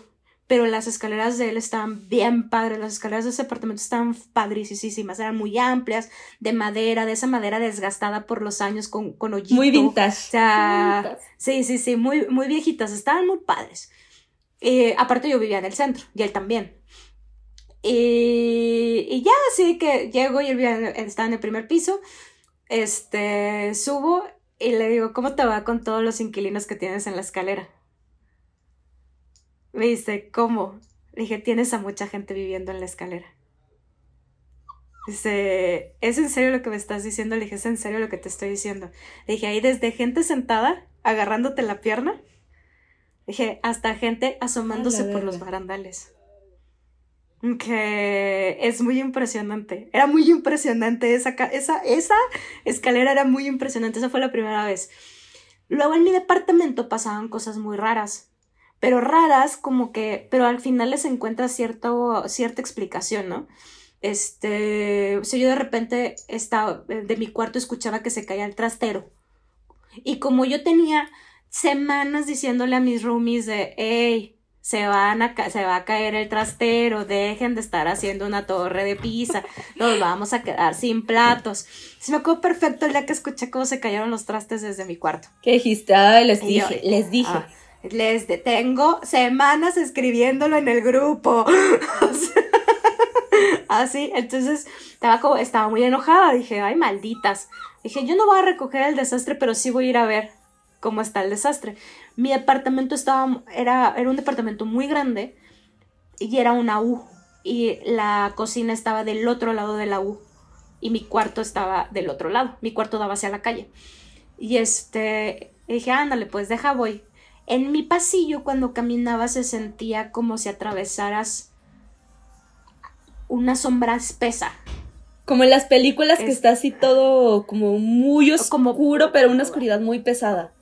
pero las escaleras de él estaban bien padres, las escaleras de ese apartamento estaban padricísimas, eran muy amplias, de madera, de esa madera desgastada por los años con, con hoyito. Muy vintage. O sea, sí, sí, sí, muy, muy viejitas, estaban muy padres. Eh, aparte yo vivía en el centro, y él también. Y, y ya, así que llego y él está en el primer piso, este, subo y le digo, ¿cómo te va con todos los inquilinos que tienes en la escalera? Me dice, ¿cómo? Le dije, tienes a mucha gente viviendo en la escalera. Dice, ¿es en serio lo que me estás diciendo? Le dije, ¿es en serio lo que te estoy diciendo? Le dije, ahí desde gente sentada, agarrándote la pierna. Le dije, hasta gente asomándose por los barandales. Que es muy impresionante. Era muy impresionante esa, esa, esa escalera, era muy impresionante. Esa fue la primera vez. Luego en mi departamento pasaban cosas muy raras pero raras como que, pero al final les encuentra cierto, cierta explicación, ¿no? Este, o sea, yo de repente estaba, de mi cuarto escuchaba que se caía el trastero. Y como yo tenía semanas diciéndole a mis roomies de, hey, se, van a se va a caer el trastero, dejen de estar haciendo una torre de pizza, nos vamos a quedar sin platos. Se me acuerdo perfecto el día que escuché cómo se cayeron los trastes desde mi cuarto. ¿Qué dijiste? Ah, les dije, les dije. Ah, les detengo semanas escribiéndolo en el grupo. Así, entonces estaba como, estaba muy enojada. Dije, ay, malditas. Dije, yo no voy a recoger el desastre, pero sí voy a ir a ver cómo está el desastre. Mi departamento estaba, era, era un departamento muy grande y era una U. Y la cocina estaba del otro lado de la U. Y mi cuarto estaba del otro lado. Mi cuarto daba hacia la calle. Y este, dije, ándale, pues deja voy. En mi pasillo cuando caminaba se sentía como si atravesaras una sombra espesa. Como en las películas que está así todo como muy oscuro, pero una oscuridad muy pesada.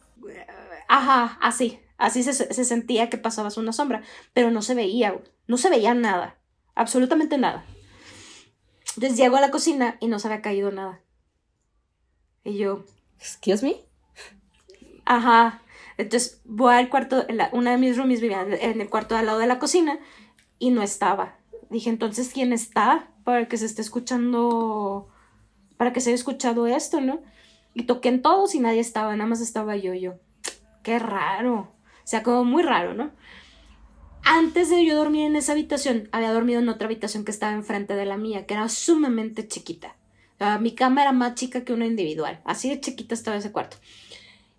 Ajá, así. Así se, se, sentía que pasabas una sombra, pero no se veía, no se veía nada, absolutamente nada. Entonces llego a la cocina y no se había caído nada. Y yo... ¿Excuse me? Ajá. Entonces voy al cuarto, una de mis roomies vivía en el cuarto al lado de la cocina y no estaba. Dije, entonces, ¿quién está para que se esté escuchando, para que se haya escuchado esto, no? Y toqué en todos y nadie estaba, nada más estaba yo, yo. Qué raro. O sea, como muy raro, ¿no? Antes de yo dormir en esa habitación, había dormido en otra habitación que estaba enfrente de la mía, que era sumamente chiquita. mi cama era más chica que una individual. Así de chiquita estaba ese cuarto.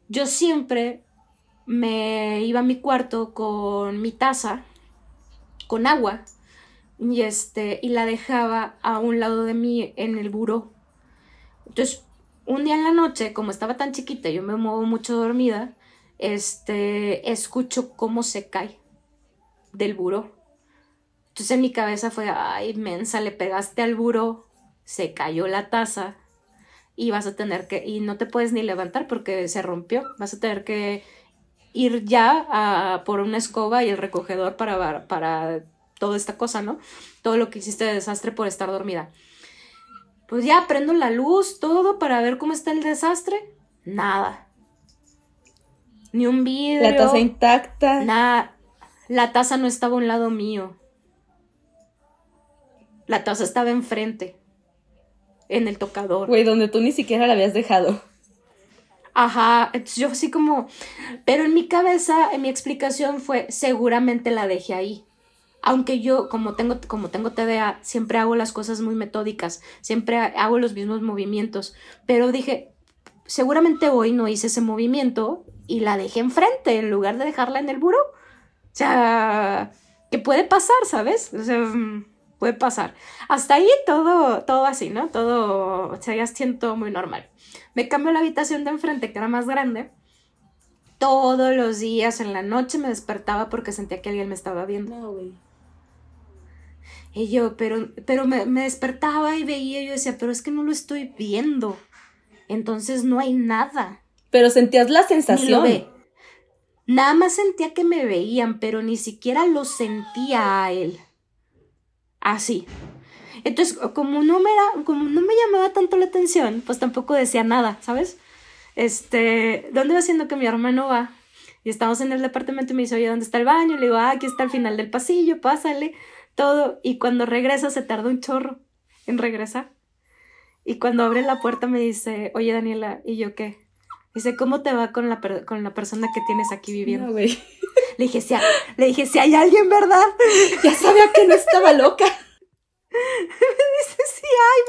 Yo siempre me iba a mi cuarto con mi taza, con agua, y, este, y la dejaba a un lado de mí en el buró. Entonces, un día en la noche, como estaba tan chiquita, yo me muevo mucho dormida, este, escucho cómo se cae del buró. Entonces en mi cabeza fue, ay, mensa, le pegaste al buró, se cayó la taza y vas a tener que, y no te puedes ni levantar porque se rompió, vas a tener que ir ya a, por una escoba y el recogedor para, para toda esta cosa, ¿no? Todo lo que hiciste de desastre por estar dormida. Pues ya prendo la luz, todo para ver cómo está el desastre. Nada. Ni un vidrio. La taza intacta. Nada. La taza no estaba a un lado mío. La taza estaba enfrente. En el tocador. Güey, donde tú ni siquiera la habías dejado. Ajá, yo así como, pero en mi cabeza, en mi explicación fue, seguramente la dejé ahí. Aunque yo, como tengo, como tengo TDA, siempre hago las cosas muy metódicas, siempre hago los mismos movimientos. Pero dije, seguramente hoy no hice ese movimiento y la dejé enfrente en lugar de dejarla en el buró. O sea, ¿qué puede pasar, sabes? O sea, puede pasar. Hasta ahí todo, todo así, ¿no? Todo, o sea, ya siento muy normal. Me cambio la habitación de enfrente, que era más grande. Todos los días en la noche me despertaba porque sentía que alguien me estaba viendo. No, güey. Y yo, pero, pero me, me despertaba y veía, y yo decía, pero es que no lo estoy viendo. Entonces no hay nada. Pero sentías la sensación. ve. Nada más sentía que me veían, pero ni siquiera lo sentía a él. Así. Entonces, como no me era, como no me llamaba tanto la atención, pues tampoco decía nada, ¿sabes? Este, ¿dónde va siendo que mi hermano va? Y estamos en el departamento y me dice, oye, ¿dónde está el baño? Le digo, ah, aquí está al final del pasillo, pásale, todo. Y cuando regresa se tarda un chorro en regresar. Y cuando abre la puerta me dice, oye, Daniela, ¿y yo qué? Dice, ¿cómo te va con la, per- con la persona que tienes aquí viviendo? No. Le dije, si le dije, si hay alguien, ¿verdad? Ya sabía que no estaba loca. Dice, sí hay,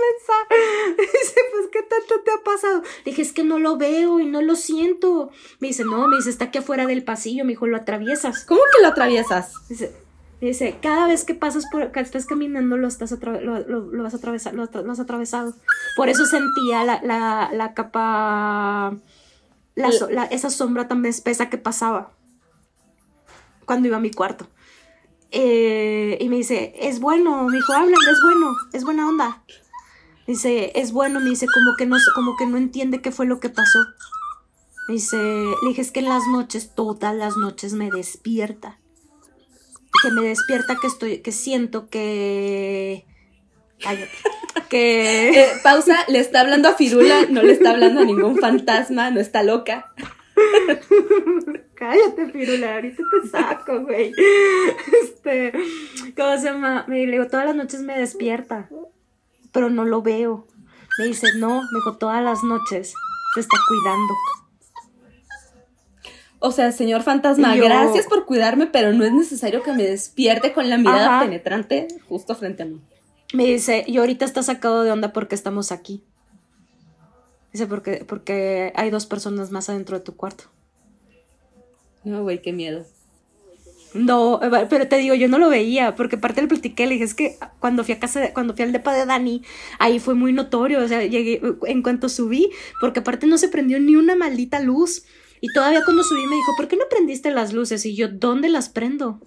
mensa. Dice, pues, ¿qué tanto te ha pasado? Le dije, es que no lo veo y no lo siento. Me dice, no, me dice, está aquí afuera del pasillo, me dijo, lo atraviesas. ¿Cómo que lo atraviesas? Dice, dice, cada vez que pasas por, que estás caminando, lo, estás lo, lo- lo vas a atravesar, lo, atra- lo has atravesado. Por eso sentía la, la, la capa, la esa sombra tan espesa que pasaba cuando iba a mi cuarto. Eh, y me dice, es bueno, me dijo, habla, es bueno, es buena onda. Dice, es bueno, me dice, como que no, como que no entiende qué fue lo que pasó. Me dice, le dije, es que en las noches, todas las noches me despierta. Que me despierta que estoy, que siento que. Cállate. Que. Eh, pausa, le está hablando a Firula, no le está hablando a ningún fantasma, no está loca. Cállate, Firula, ahorita te saco, güey. Este. ¿Cómo se llama? Me digo, todas las noches me despierta. Pero no lo veo. Me dice, no, me dijo, todas las noches se está cuidando. O sea, señor fantasma, yo- gracias por cuidarme, pero no es necesario que me despierte con la mirada Ajá. penetrante justo frente a mí. Me dice, y ahorita está sacado de onda porque estamos aquí. Dice, porque, porque hay dos personas más adentro de tu cuarto. No, güey, qué miedo. No, pero te digo, yo no lo veía, porque aparte le platiqué, le dije, es que cuando fui a casa, de- cuando fui al depa de Dani, ahí fue muy notorio, o sea, llegué, en cuanto subí, porque aparte no se prendió ni una maldita luz, y todavía cuando subí me dijo, ¿por qué no prendiste las luces? Y yo, ¿dónde las prendo?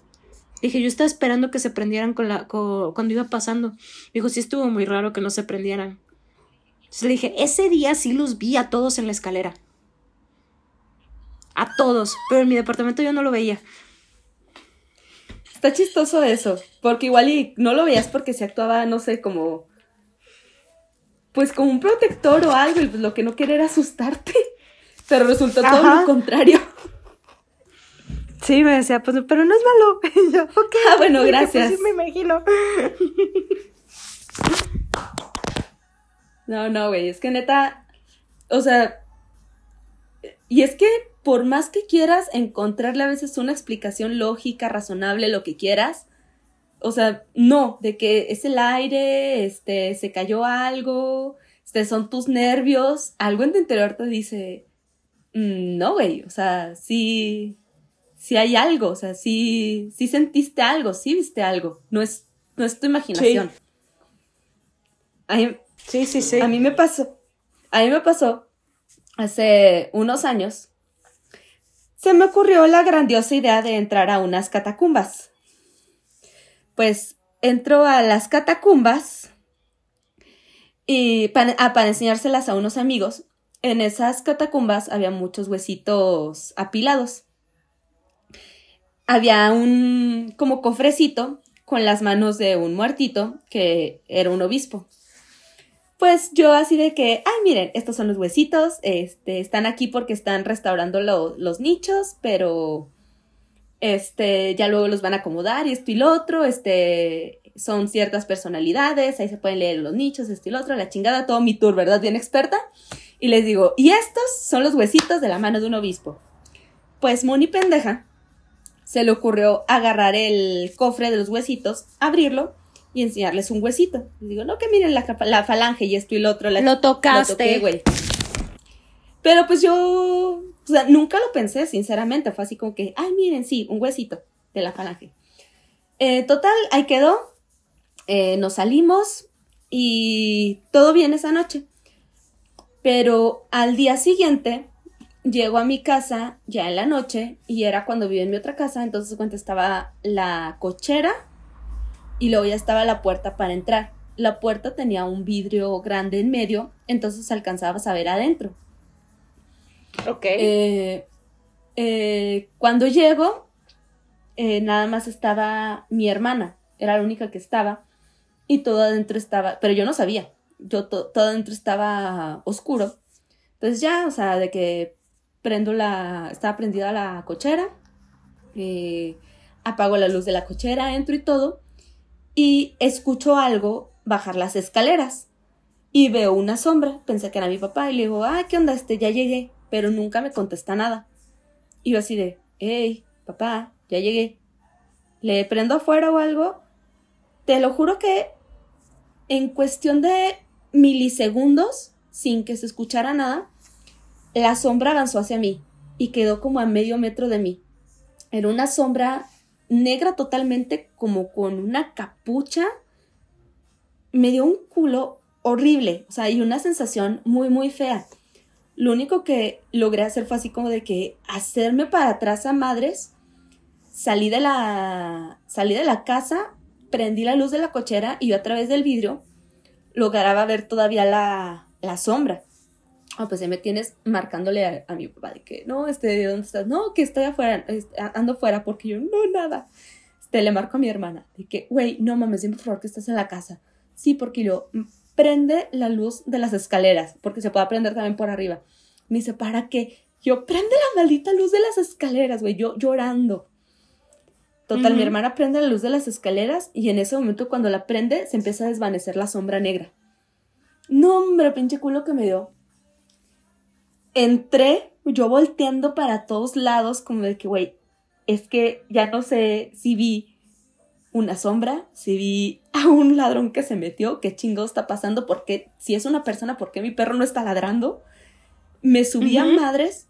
Dije, yo estaba esperando que se prendieran con la, co- cuando iba pasando. Dijo, sí estuvo muy raro que no se prendieran. Entonces le dije, ese día sí los vi a todos en la escalera. A todos, pero en mi departamento yo no lo veía. Está chistoso eso, porque igual y no lo veías porque se actuaba, no sé, como... Pues como un protector o algo, y pues lo que no quería era asustarte. Pero resultó todo lo contrario. Sí, me decía, pues, pero no es malo. Y yo, ok. Ah, bueno, gracias. Pues, sí, me imagino. No, no, güey, es que neta, o sea, y es que por más que quieras encontrarle a veces una explicación lógica, razonable, lo que quieras, o sea, no, de que es el aire, este, se cayó algo, este, son tus nervios, algo en tu interior te dice, "Mm, no, güey, o sea, sí, sí hay algo, o sea, sí, sí sentiste algo, sí viste algo, no es, no es tu imaginación. A mí- Sí, sí, sí. a mí me pasó, a mí me pasó hace unos años. Se me ocurrió la grandiosa idea de entrar a unas catacumbas. Pues entro a las catacumbas y para, ah, para enseñárselas a unos amigos. En esas catacumbas había muchos huesitos apilados. Había un como cofrecito con las manos de un muertito que era un obispo. Pues yo así de que, ay, miren, estos son los huesitos, este, están aquí porque están restaurando lo- los nichos, pero, este, ya luego los van a acomodar y esto y lo otro, este, son ciertas personalidades, ahí se pueden leer los nichos, esto y lo otro, la chingada, todo mi tour, ¿verdad? Bien experta. Y les digo, y estos son los huesitos de la mano de un obispo. Pues Moni pendeja se le ocurrió agarrar el cofre de los huesitos, abrirlo y enseñarles un huesito. Les digo, no, que miren la, falange y esto y lo otro. La, Lo tocaste. toqué, güey. Pero pues yo, o sea, nunca lo pensé, sinceramente. Fue así como que, ay, miren, sí, un huesito de la falange. Eh, total, ahí quedó. Eh, nos salimos y todo bien esa noche. Pero al día siguiente llego a mi casa ya en la noche y era cuando vivía en mi otra casa, entonces cuando estaba la cochera y luego ya estaba la puerta para entrar. La puerta tenía un vidrio grande en medio, entonces alcanzabas a ver adentro. Ok. Eh, eh, cuando llego, eh, nada más estaba mi hermana, era la única que estaba, y todo adentro estaba, pero yo no sabía, yo todo adentro estaba oscuro. Entonces ya, o sea, de que prendo la, estaba prendida la cochera, eh, apago la luz de la cochera, entro y todo, y escucho algo bajar las escaleras. Y veo una sombra, pensé que era mi papá, y le digo, ah, ¿qué onda? Este, ya llegué, pero nunca me contesta nada. Y yo así de, hey, papá, ya llegué. ¿Le prendo afuera o algo? Te lo juro que en cuestión de milisegundos, sin que se escuchara nada, la sombra avanzó hacia mí y quedó como a medio metro de mí. Era una sombra negra totalmente, como con una capucha. Me dio un culo horrible, o sea, y una sensación muy, muy fea. Lo único que logré hacer fue así como de que hacerme para atrás a madres. Salí de la, salí de la casa, prendí la luz de la cochera y yo a través del vidrio lograba ver todavía la, la sombra. Ah, pues ya me tienes marcándole a, mi papá de que, no, este, ¿dónde estás? No, que estoy afuera, ando afuera porque yo, no, nada. Este, le marco a mi hermana de que, güey, no mames, dime por favor que estás en la casa. Sí, porque yo, mm, prende la luz de las escaleras, porque se puede prender también por arriba. Me dice, ¿para qué? Yo, prende la maldita luz de las escaleras, güey, yo llorando. Total, mi hermana prende la luz de las escaleras y en ese momento cuando la prende se empieza a desvanecer la sombra negra. No, hombre, pinche culo que me dio entré yo volteando para todos lados como de que, güey, es que ya no sé si vi una sombra, si vi a un ladrón que se metió, qué chingo está pasando, porque si es una persona, ¿por qué mi perro no está ladrando? Me subí a madres.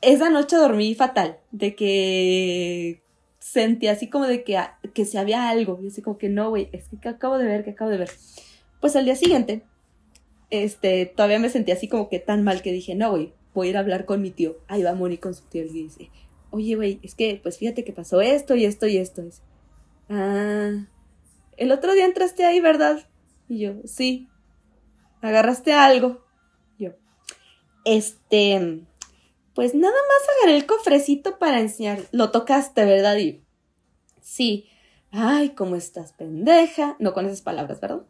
Esa noche dormí fatal, de que sentí así como de que, que si había algo, y así como que no, güey, es que acabo de ver, que acabo de ver. Pues al día siguiente este, todavía me sentí así como que tan mal que dije, no, güey, voy a ir a hablar con mi tío. Ahí va Moni con su tío y dice, oye, güey, es que, pues fíjate que pasó esto y esto y esto. dice, ah, el otro día entraste ahí, ¿verdad? Y yo, sí. ¿Agarraste algo? Yo, este, pues nada más agarré el cofrecito para enseñar. Lo tocaste, ¿verdad? Y sí. Ay, ¿cómo estás, pendeja? No con esas palabras, ¿verdad?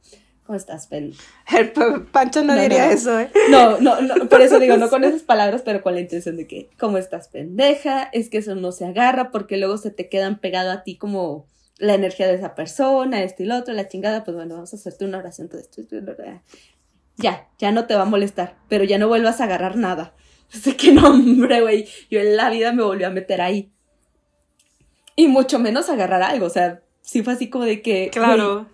¿Cómo estás, Pen? El Pancho no, diría eso, ¿eh? No, no, no, por eso digo, no con esas palabras, pero con la intención de que, ¿cómo estás, pendeja? Es que eso no se agarra porque luego se te quedan pegado a ti como la energía de esa persona, esto y lo otro, la chingada, pues bueno, vamos a hacerte una oración todo esto. Ya, ya no te va a molestar, pero ya no vuelvas a agarrar nada. Así que no, hombre, güey, yo en la vida me volví a meter ahí. Y mucho menos agarrar algo, o sea, sí fue así como de que... Claro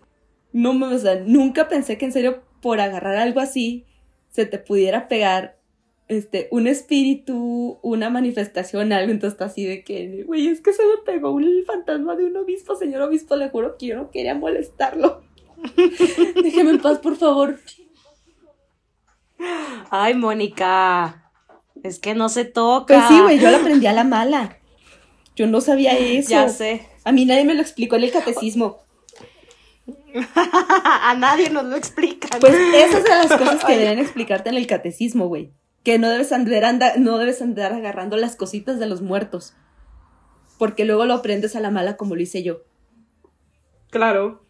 no me, o sea, nunca pensé que en serio por agarrar algo así se te pudiera pegar este, un espíritu, una manifestación, algo, entonces está así de que, güey, es que se me pegó un fantasma de un obispo, señor obispo, le juro que yo no quería molestarlo. Déjeme en paz, por favor. Ay, Mónica, es que no se toca. Pues sí, güey, yo la aprendí a la mala. Yo no sabía eso. Ya sé. A mí nadie me lo explicó en el catecismo. a nadie nos lo explican. Pues esas son las cosas que deben explicarte en el catecismo, güey. Que no debes, andar, no debes andar agarrando las cositas de los muertos. Porque luego lo aprendes a la mala como lo hice yo. Claro.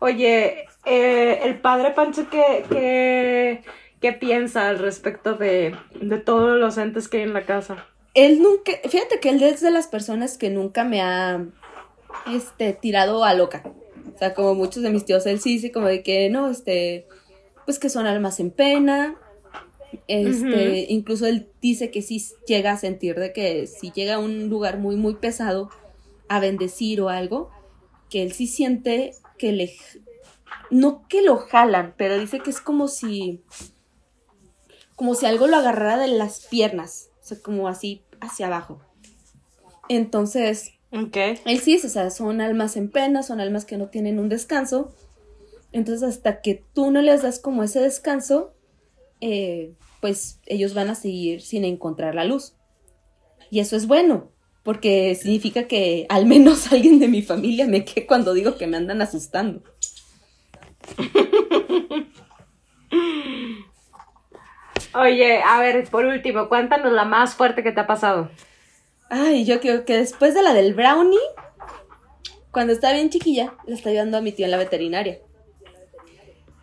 Oye, eh, el padre Pancho, ¿qué, qué, piensa al respecto de, de todos los entes que hay en la casa? Él nunca, fíjate que él es de las personas que nunca me ha este, tirado a loca. O sea, como muchos de mis tíos, él sí dice como de que no, este, pues que son almas en pena. Este, incluso él dice que sí llega a sentir de que si llega a un lugar muy, muy pesado a bendecir o algo, que él sí siente que le, no que lo jalan, pero dice que es como si, como si algo lo agarrara de las piernas, o sea, como así hacia abajo. Entonces, Ok. Él sí, o sea, son almas en pena, son almas que no tienen un descanso. Entonces, hasta que tú no les das como ese descanso, eh, pues ellos van a seguir sin encontrar la luz. Y eso es bueno, porque significa que al menos alguien de mi familia me quede cuando digo que me andan asustando. Oye, a ver, por último, cuéntanos la más fuerte que te ha pasado. Ay, yo creo que después de la del brownie, cuando estaba bien chiquilla, le estaba ayudando a mi tío en la veterinaria.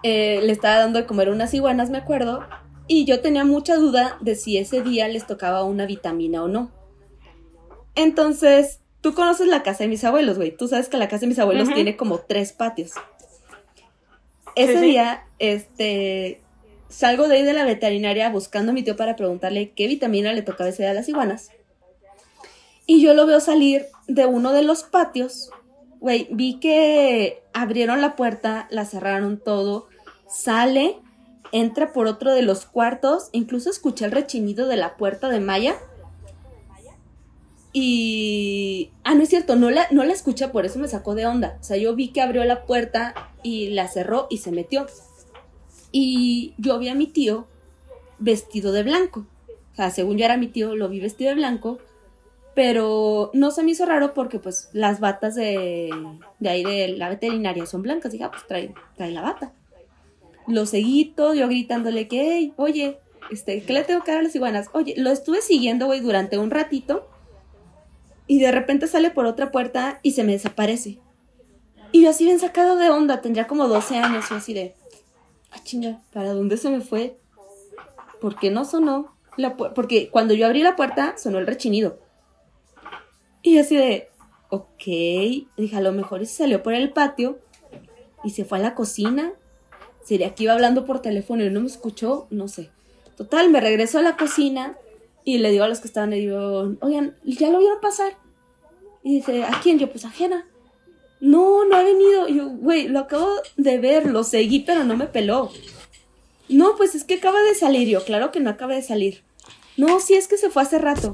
Eh, le estaba dando de comer unas iguanas, me acuerdo, y yo tenía mucha duda de si ese día les tocaba una vitamina o no. Entonces, tú conoces la casa de mis abuelos, güey. Tú sabes que la casa de mis abuelos tiene como tres patios. Ese sí. día, este, salgo de ahí de la veterinaria buscando a mi tío para preguntarle qué vitamina le tocaba ese día a las iguanas. Y yo lo veo salir de uno de los patios. Güey, vi que abrieron la puerta, la cerraron todo, sale, entra por otro de los cuartos, incluso escuché el rechinido de la puerta de Maya. Y... Ah, no es cierto, no la, no la escuché, por eso me sacó de onda. O sea, yo vi que abrió la puerta y la cerró y se metió. Y yo vi a mi tío vestido de blanco. O sea, según yo era mi tío, lo vi vestido de blanco. Pero no se me hizo raro porque pues las batas de, de ahí de la veterinaria son blancas. Dije, ah, pues trae, trae la bata. Lo seguí todo, yo gritándole que, "Hey, oye, este, ¿qué le tengo que dar a las iguanas? Oye, lo estuve siguiendo, güey, durante un ratito. Y de repente sale por otra puerta y se me desaparece. Y yo así bien sacado de onda, tendría como 12 años, yo así de, ah, chinga, ¿para dónde se me fue? ¿Por qué no sonó? Porque cuando yo abrí la puerta, sonó el rechinido. Y así de, ok, dije, a lo mejor se salió por el patio y se fue a la cocina. Sería que iba hablando por teléfono y no me escuchó, no sé. Total, me regreso a la cocina y le digo a los que estaban ahí, digo, oigan, ¿ya lo vieron pasar? Y dice, ¿a quién? Yo, pues ajena. No, no ha venido. Yo, güey, lo acabo de ver, lo seguí, pero no me peló. No, pues es que acaba de salir. Yo, claro que no acaba de salir. No, sí es que se fue hace rato.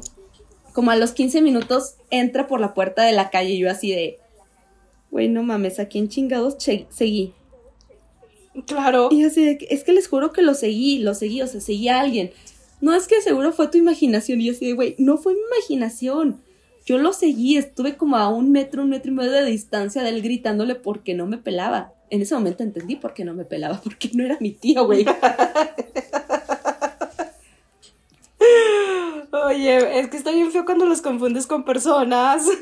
Como a los 15 minutos entra por la puerta de la calle y yo así de, güey, no mames, ¿a quién chingados seguí? Claro. Y así de, es que les juro que lo seguí, lo seguí, o sea, seguí a alguien. No, es que seguro fue tu imaginación. Y yo así de, güey, no fue mi imaginación. Yo lo seguí, estuve como a un metro, un metro y medio de distancia de él gritándole porque no me pelaba. En ese momento entendí por qué no me pelaba, porque no era mi tío, güey. Oye, es que está bien feo cuando los confundes con personas.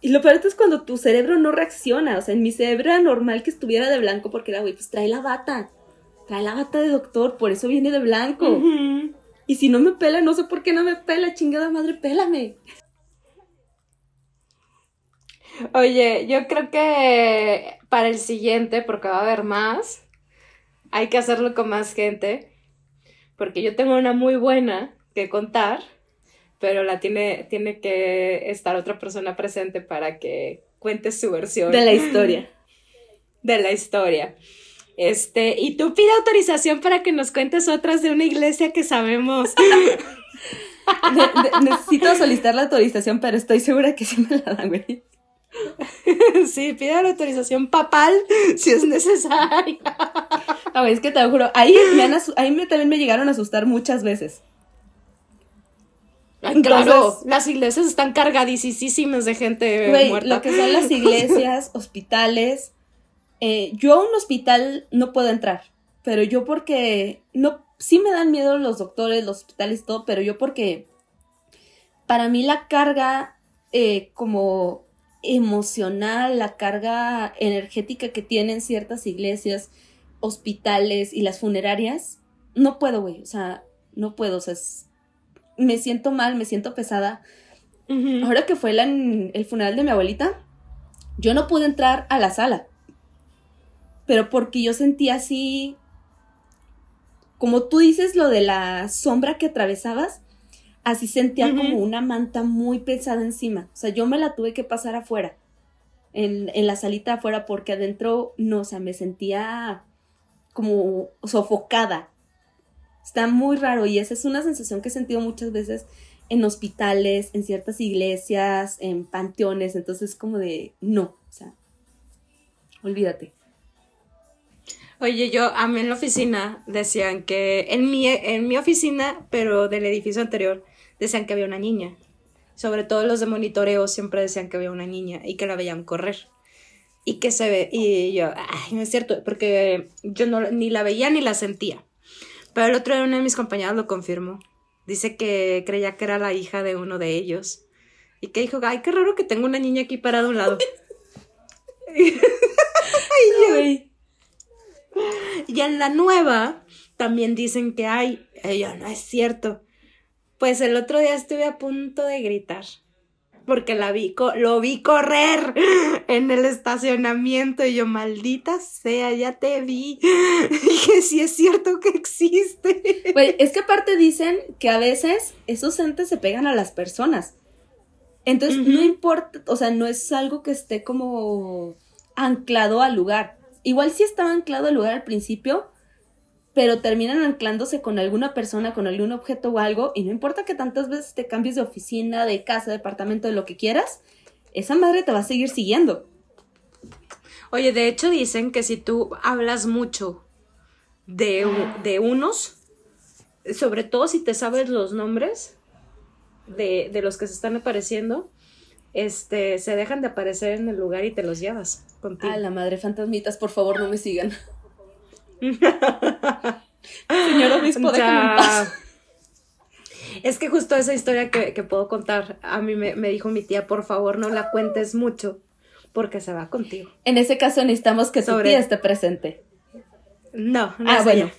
Y lo peor es cuando tu cerebro no reacciona. O sea, en mi cerebro era normal que estuviera de blanco porque era, güey, pues trae la bata. Trae la bata de doctor, por eso viene de blanco. Y si no me pela, no sé por qué no me pela, chingada madre, pélame. Oye, yo creo que para el siguiente, porque va a haber más, hay que hacerlo con más gente, porque yo tengo una muy buena que contar, pero la tiene, tiene que estar otra persona presente para que cuente su versión De la historia. de la historia. Este, y tú pide autorización para que nos cuentes otras de una iglesia que sabemos. Ne- ne- necesito solicitar la autorización, pero estoy segura que sí me la dan, güey. sí, pide la autorización papal si es necesaria. No, es que te lo juro, ahí, me han ahí me, también me llegaron a asustar muchas veces. Claro, Entonces- las iglesias están cargadísimas de gente muerta. lo que son las iglesias, hospitales. eh, yo a un hospital no puedo entrar, pero yo porque no, sí me dan miedo los doctores, los hospitales y todo, pero yo porque para mí la carga eh, como emocional, la carga energética que tienen ciertas iglesias, hospitales y las funerarias, no puedo, güey, o sea, no puedo, o sea, es- me siento mal, me siento pesada. Ahora que fue la- el funeral de mi abuelita, yo no pude entrar a la sala. Pero porque yo sentía así, como tú dices lo de la sombra que atravesabas, así sentía como una manta muy pesada encima. O sea, yo me la tuve que pasar afuera, en, en la salita afuera, porque adentro, no, o sea, me sentía como sofocada. Está muy raro y esa es una sensación que he sentido muchas veces en hospitales, en ciertas iglesias, en panteones, entonces como de, no, o sea, olvídate. Oye, yo a mí en la oficina decían que, en mi, en mi oficina, pero del edificio anterior, decían que había una niña. Sobre todo los de monitoreo siempre decían que había una niña y que la veían correr. Y que se ve, y yo, ay, no es cierto, porque yo no, ni la veía ni la sentía. Pero el otro día uno de mis compañeros lo confirmó. Dice que creía que era la hija de uno de ellos. Y que dijo, ay, qué raro que tengo una niña aquí parada a un lado. Ay, Y en la nueva también dicen que hay. Ella no es cierto. Pues el otro día estuve a punto de gritar. Porque la vi, lo vi correr en el estacionamiento y yo, maldita sea, ya te vi. Dije, sí es cierto que existe. Es que aparte dicen que a veces esos entes se pegan a las personas. Entonces, no importa, o sea, no es algo que esté como anclado al lugar. Igual sí estaba anclado al lugar al principio, pero terminan anclándose con alguna persona, con algún objeto o algo, y no importa que tantas veces te cambies de oficina, de casa, departamento, de lo que quieras, esa madre te va a seguir siguiendo. Oye, de hecho dicen que si tú hablas mucho de, de unos, sobre todo si te sabes los nombres de, de los que se están apareciendo, este, se dejan de aparecer en el lugar y te los llevas contigo. A la madre fantasmitas, por favor, no me sigan. Señor obispo, déjame en paz. Es que justo esa historia que, que puedo contar, a mí me, me dijo mi tía, por favor no la cuentes mucho, porque se va contigo. En ese caso necesitamos que tu Sobre- tía esté presente. No, no Ah, es bueno. ella.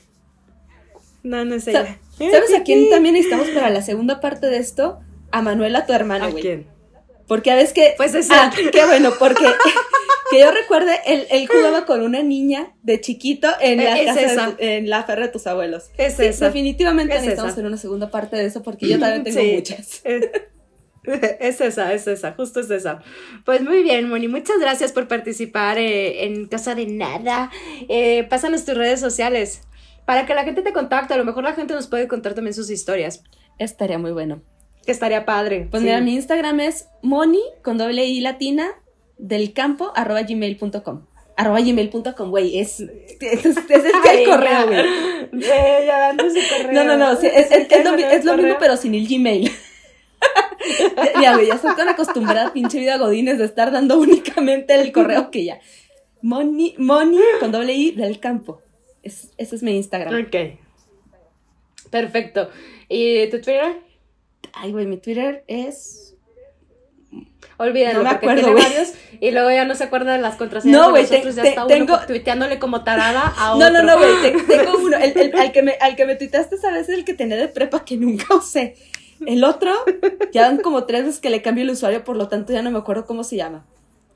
No, no es ella. ¿Sabes a quién también necesitamos para la segunda parte de esto? A Manuela, tu hermana, ¿A güey. quién? Porque a veces que. Pues es Ah, qué bueno, porque que yo recuerde, él, él jugaba con una niña de chiquito en la Eh, es casa de en la ferra de tus abuelos. Es Sí, esa. Definitivamente Es necesitamos hacer una segunda parte de eso porque yo también tengo Sí. muchas. Es esa, es esa, justo es esa. Pues muy bien, Moni, muchas gracias por participar eh, en Casa de Nada. Eh, pásanos tus redes sociales para que la gente te contacte. A lo mejor la gente nos puede contar también sus historias, Estaría muy bueno. Que estaría padre. Pues sí. mira, mi Instagram es moni con doble i latina del campo arroba gmail.com. Arroba gmail.com, güey, es, es, es, el correo, güey. Ya dando su correo. No, no, no, sí, es, es- es lo, mi- es lo mismo, pero sin el Gmail. ya, güey, ya estoy tan acostumbrada pinche vida godines de estar dando únicamente el correo que ya. Moni, Moni con doble I del campo. Es, ese es mi Instagram. Ok. Perfecto. ¿Y tu Twitter? Ay, güey, mi Twitter es. Olvídalo, No me acuerdo, tiene güey. varios y luego ya no se acuerda de las contraseñas No, güey, te- nosotros, ya te- está tengo- uno tuiteándole como tarada a No, otro. no, no, güey, te- tengo uno. El, el- al, que me, al que me tuiteaste esa vez es el que tenía de prepa que nunca usé. El otro, ya van como tres veces que le cambio el usuario, por lo tanto ya no me acuerdo cómo se llama.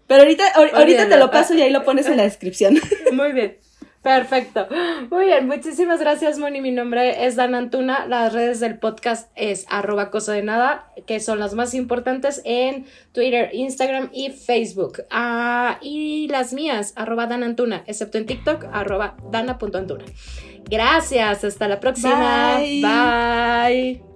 Pero ahorita, ahor- ahorita te lo paso y ahí lo pones en la descripción. Muy bien. Perfecto. Muy bien, muchísimas gracias, Moni. Mi nombre es Dan Antuna. Las redes del podcast es arroba cosa de nada, que son las más importantes en Twitter, Instagram y Facebook. Ah, y las mías, arroba Dan Antuna, excepto en TikTok, arroba dana.antuna. Gracias, hasta la próxima. Bye. Bye.